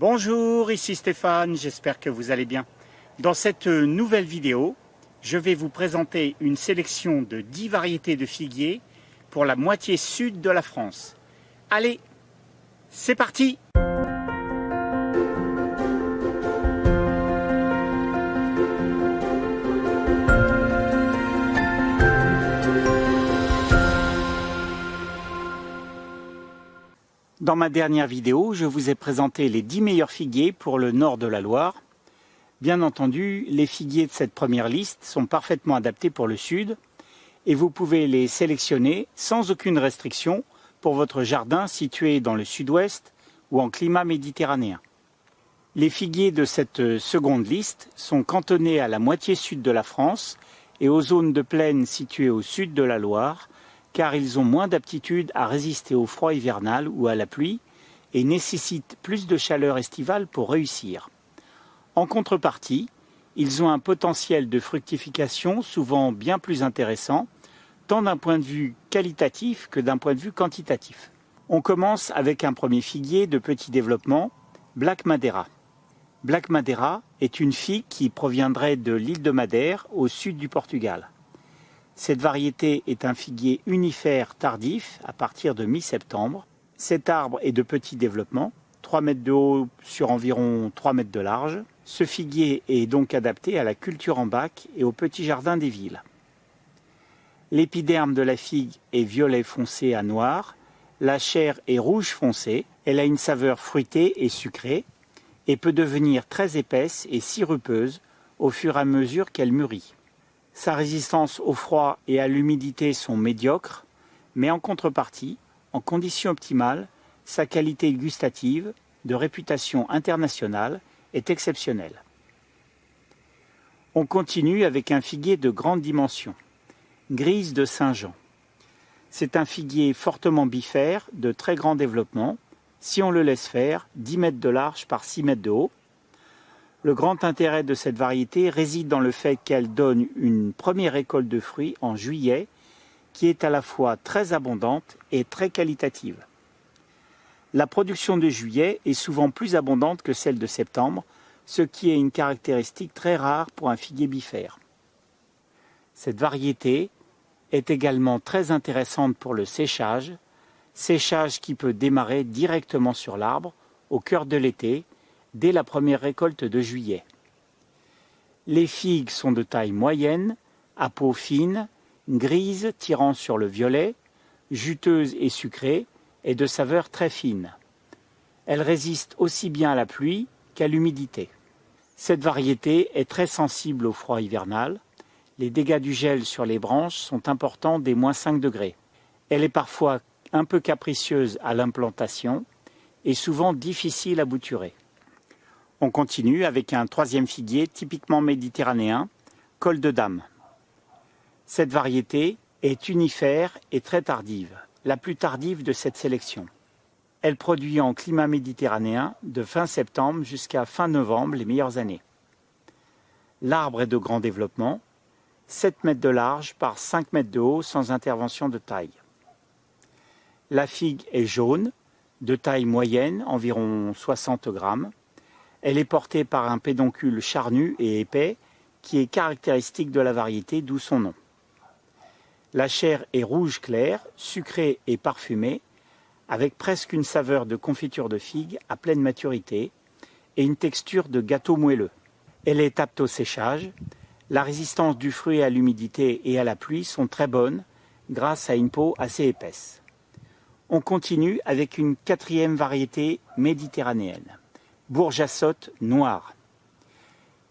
Bonjour, ici Stéphane, j'espère que vous allez bien. Dans cette nouvelle vidéo, je vais vous présenter une sélection de 10 variétés de figuiers pour la moitié sud de la France. Allez, c'est parti Dans ma dernière vidéo, je vous ai présenté les 10 meilleurs figuiers pour le nord de la Loire. Bien entendu, les figuiers de cette première liste sont parfaitement adaptés pour le sud et vous pouvez les sélectionner sans aucune restriction pour votre jardin situé dans le sud-ouest ou en climat méditerranéen. Les figuiers de cette seconde liste sont cantonnés à la moitié sud de la France et aux zones de plaine situées au sud de la Loire, car ils ont moins d'aptitude à résister au froid hivernal ou à la pluie et nécessitent plus de chaleur estivale pour réussir. En contrepartie, ils ont un potentiel de fructification souvent bien plus intéressant, tant d'un point de vue qualitatif que d'un point de vue quantitatif. On commence avec un premier figuier de petit développement, Black Madeira. Black Madeira est une figue qui proviendrait de l'île de Madère au sud du Portugal. Cette variété est un figuier unifère tardif à partir de mi-septembre. Cet arbre est de petit développement, 3 mètres de haut sur environ 3 mètres de large. Ce figuier est donc adapté à la culture en bac et au petit jardin des villes. L'épiderme de la figue est violet foncé à noir, la chair est rouge foncé, elle a une saveur fruitée et sucrée et peut devenir très épaisse et sirupeuse au fur et à mesure qu'elle mûrit. Sa résistance au froid et à l'humidité sont médiocres, mais en contrepartie, en conditions optimales, sa qualité gustative, de réputation internationale, est exceptionnelle. On continue avec un figuier de grande dimension, Grise de Saint-Jean. C'est un figuier fortement bifère, de très grand développement, si on le laisse faire, 10 mètres de large par 6 mètres de haut, le grand intérêt de cette variété réside dans le fait qu'elle donne une première récolte de fruits en juillet qui est à la fois très abondante et très qualitative. La production de juillet est souvent plus abondante que celle de septembre, ce qui est une caractéristique très rare pour un figuier bifère. Cette variété est également très intéressante pour le séchage, séchage qui peut démarrer directement sur l'arbre au cœur de l'été dès la première récolte de juillet. Les figues sont de taille moyenne, à peau fine, grise tirant sur le violet, juteuse et sucrée, et de saveur très fine. Elles résistent aussi bien à la pluie qu'à l'humidité. Cette variété est très sensible au froid hivernal. Les dégâts du gel sur les branches sont importants des moins 5 degrés. Elle est parfois un peu capricieuse à l'implantation et souvent difficile à bouturer. On continue avec un troisième figuier typiquement méditerranéen, col de dame. Cette variété est unifère et très tardive, la plus tardive de cette sélection. Elle produit en climat méditerranéen de fin septembre jusqu'à fin novembre les meilleures années. L'arbre est de grand développement, 7 mètres de large par 5 mètres de haut sans intervention de taille. La figue est jaune, de taille moyenne, environ 60 grammes. Elle est portée par un pédoncule charnu et épais qui est caractéristique de la variété, d'où son nom. La chair est rouge clair, sucrée et parfumée, avec presque une saveur de confiture de figue à pleine maturité et une texture de gâteau moelleux. Elle est apte au séchage. La résistance du fruit à l'humidité et à la pluie sont très bonnes grâce à une peau assez épaisse. On continue avec une quatrième variété méditerranéenne. Bourgeassotte noire.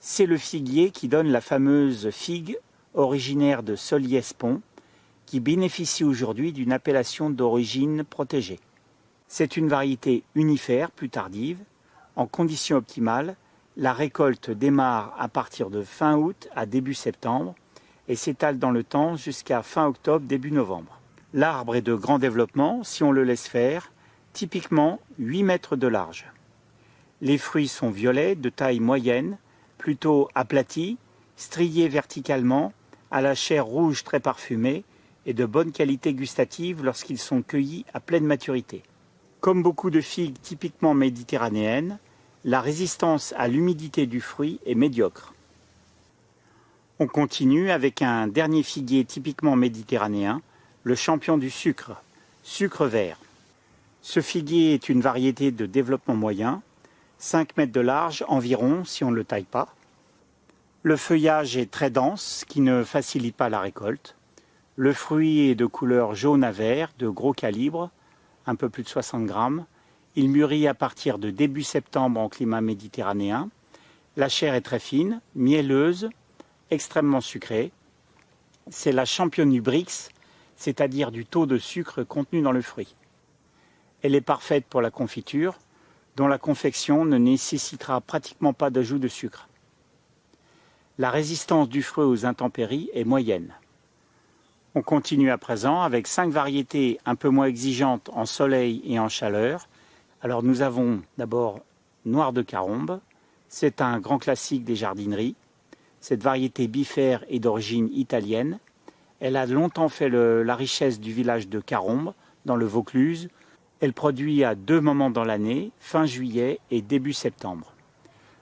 C'est le figuier qui donne la fameuse figue originaire de Soliespont, qui bénéficie aujourd'hui d'une appellation d'origine protégée. C'est une variété unifère plus tardive. En conditions optimales, la récolte démarre à partir de fin août à début septembre et s'étale dans le temps jusqu'à fin octobre, début novembre. L'arbre est de grand développement si on le laisse faire, typiquement 8 mètres de large. Les fruits sont violets, de taille moyenne, plutôt aplatis, striés verticalement, à la chair rouge très parfumée et de bonne qualité gustative lorsqu'ils sont cueillis à pleine maturité. Comme beaucoup de figues typiquement méditerranéennes, La résistance à l'humidité du fruit est médiocre. On continue avec un dernier figuier typiquement méditerranéen, le champion du sucre, sucre vert. Ce figuier est une variété de développement moyen, 5 mètres de large environ si on ne le taille pas. Le feuillage est très dense, ce qui ne facilite pas la récolte. Le fruit est de couleur jaune à vert, de gros calibre, un peu plus de 60 grammes. Il mûrit à partir de début septembre en climat méditerranéen. La chair est très fine, mielleuse, extrêmement sucrée. C'est la championne du Brix, c'est-à-dire du taux de sucre contenu dans le fruit. Elle est parfaite pour la confiture, dont la confection ne nécessitera pratiquement pas d'ajout de sucre. La résistance du fruit aux intempéries est moyenne. On continue à présent avec cinq variétés un peu moins exigeantes en soleil et en chaleur. Alors nous avons d'abord Noir de Carombe. C'est un grand classique des jardineries. Cette variété bifère est d'origine italienne. Elle a longtemps fait la richesse du village de Carombe, dans le Vaucluse. Elle produit à deux moments dans l'année, fin juillet et début septembre.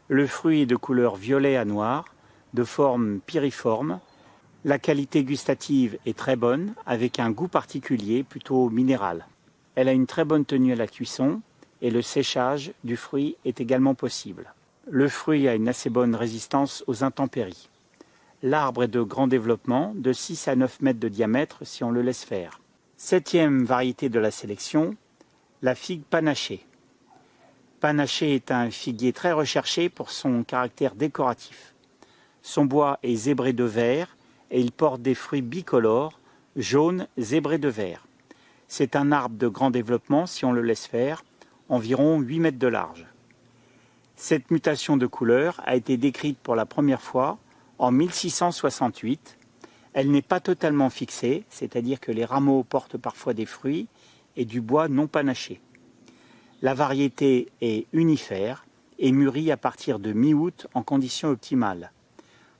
Le fruit est de couleur violet à noir, de forme piriforme, la qualité gustative est très bonne, avec un goût particulier, plutôt minéral. Elle a une très bonne tenue à la cuisson et le séchage du fruit est également possible. Le fruit a une assez bonne résistance aux intempéries. L'arbre est de grand développement, de 6 à 9 mètres de diamètre si on le laisse faire. Septième variété de la sélection, la figue panachée. Panaché est un figuier très recherché pour son caractère décoratif. Son bois est zébré de vert et il porte des fruits bicolores, jaunes, zébrés de vert. C'est un arbre de grand développement si on le laisse faire, environ 8 mètres de large. Cette mutation de couleur a été décrite pour la première fois en 1668. Elle n'est pas totalement fixée, c'est-à-dire que les rameaux portent parfois des fruits et du bois non panaché. La variété est unifère et mûrit à partir de mi-août en conditions optimales.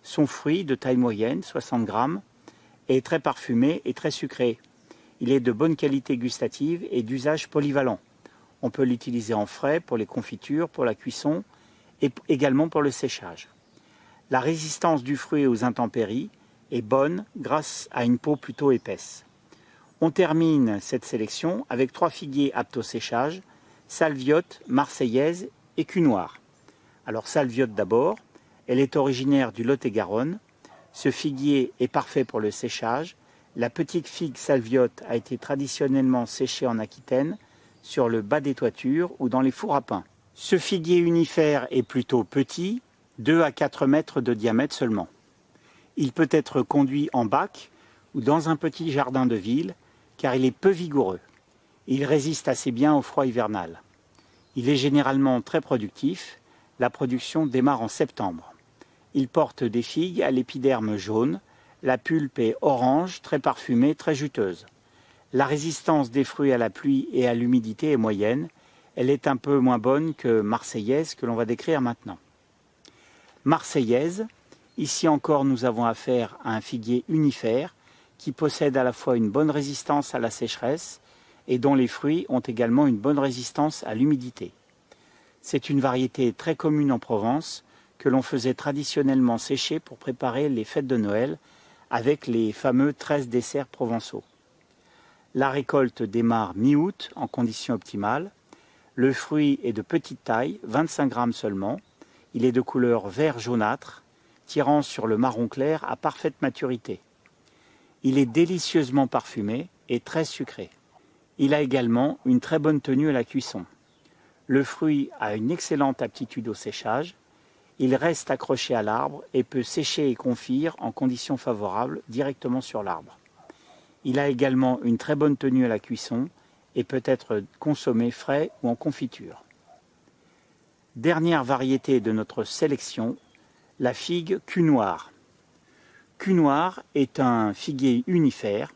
Son fruit, de taille moyenne, 60 grammes, est très parfumé et très sucré. Il est de bonne qualité gustative et d'usage polyvalent. On peut l'utiliser en frais pour les confitures, pour la cuisson et également pour le séchage. La résistance du fruit aux intempéries est bonne grâce à une peau plutôt épaisse. On termine cette sélection avec trois figuiers aptes au séchage, salviote, marseillaise et cul noir. Alors salviote d'abord, elle est originaire du Lot-et-Garonne. Ce figuier est parfait pour le séchage. La petite figue salviote a été traditionnellement séchée en Aquitaine, sur le bas des toitures ou dans les fours à pain. Ce figuier unifère est plutôt petit, 2 à 4 mètres de diamètre seulement. Il peut être conduit en bac ou dans un petit jardin de ville, car il est peu vigoureux. Il résiste assez bien au froid hivernal. Il est généralement très productif. La production démarre en septembre. Il porte des figues à l'épiderme jaune. La pulpe est orange, très parfumée, très juteuse. La résistance des fruits à la pluie et à l'humidité est moyenne. Elle est un peu moins bonne que marseillaise que l'on va décrire maintenant. Marseillaise, ici encore nous avons affaire à un figuier unifère qui possède à la fois une bonne résistance à la sécheresse et dont les fruits ont également une bonne résistance à l'humidité. C'est une variété très commune en Provence que l'on faisait traditionnellement sécher pour préparer les fêtes de Noël avec les fameux 13 desserts provençaux. La récolte démarre mi-août en conditions optimales. Le fruit est de petite taille, 25 grammes seulement. Il est de couleur vert jaunâtre, tirant sur le marron clair à parfaite maturité. Il est délicieusement parfumé et très sucré. Il a également une très bonne tenue à la cuisson. Le fruit a une excellente aptitude au séchage il reste accroché à l'arbre et peut sécher et confire en conditions favorables directement sur l'arbre. Il a également une très bonne tenue à la cuisson et peut être consommé frais ou en confiture. Dernière variété de notre sélection, la figue cul noir. Cul noir est un figuier unifère.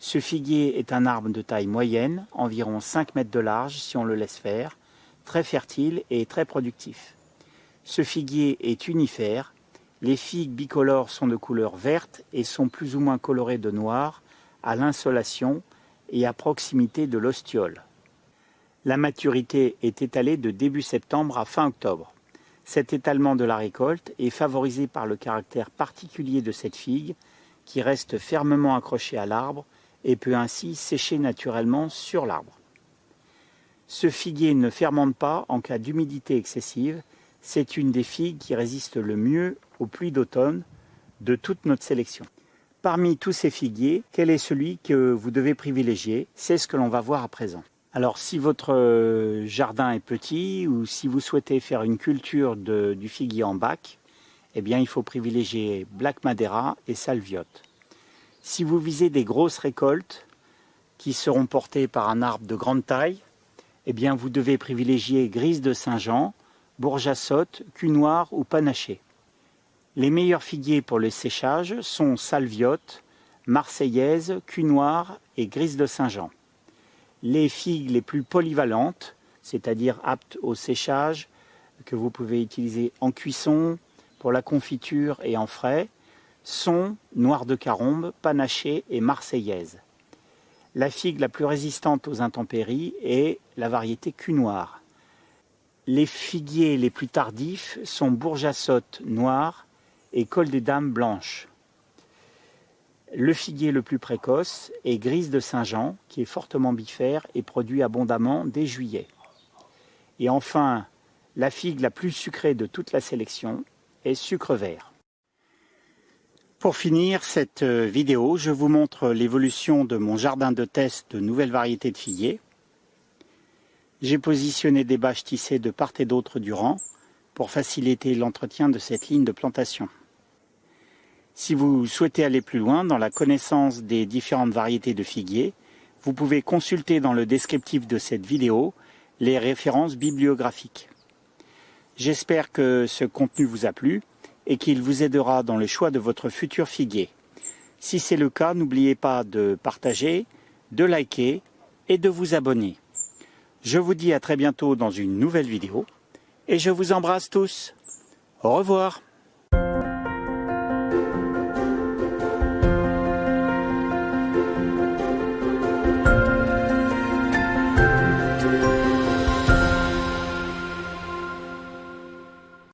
Ce figuier est un arbre de taille moyenne, environ 5 mètres de large si on le laisse faire, très fertile et très productif. Ce figuier est unifère. Les figues bicolores sont de couleur verte et sont plus ou moins colorées de noir à l'insolation et à proximité de l'ostiole. La maturité est étalée de début septembre à fin octobre. Cet étalement de la récolte est favorisé par le caractère particulier de cette figue qui reste fermement accrochée à l'arbre et peut ainsi sécher naturellement sur l'arbre. Ce figuier ne fermente pas en cas d'humidité excessive. C'est une des figues qui résiste le mieux aux pluies d'automne de toute notre sélection. Parmi tous ces figuiers, quel est celui que vous devez privilégier? C'est ce que l'on va voir à présent. Alors si votre euh, jardin est petit ou si vous souhaitez faire une culture du figuier en bac, eh bien il faut privilégier Black Madeira et Salviote. Si vous visez des grosses récoltes qui seront portées par un arbre de grande taille, eh bien vous devez privilégier Grise de Saint-Jean, Bourge Cul Noir ou Panaché. Les meilleurs figuiers pour le séchage sont Salviote, Marseillaise, Cul Noir et Grise de Saint-Jean. Les figues les plus polyvalentes, c'est-à-dire aptes au séchage, que vous pouvez utiliser en cuisson, pour la confiture et en frais, sont Noir de Carombe, Panaché et Marseillaise. La figue la plus résistante aux intempéries est la variété cul noir. Les figuiers les plus tardifs sont bourgeassotte noir et col des dames blanches. Le figuier le plus précoce est grise de Saint-Jean, qui est fortement bifère et produit abondamment dès juillet. Et enfin, la figue la plus sucrée de toute la sélection est sucre vert. Pour finir cette euh, vidéo, je vous montre l'évolution de mon jardin de test de nouvelles variétés de figuiers. J'ai positionné des bâches tissées de part et d'autre du rang pour faciliter l'entretien de cette ligne de plantation. Si vous souhaitez aller plus loin dans la connaissance des différentes variétés de figuiers, vous pouvez consulter dans le descriptif de cette vidéo les références bibliographiques. J'espère que ce contenu vous a plu et qu'il vous aidera dans le choix de votre futur figuier. Si c'est le cas, n'oubliez pas de partager, de liker et de vous abonner. Je vous dis à très bientôt dans une nouvelle vidéo et je vous embrasse tous. Au revoir.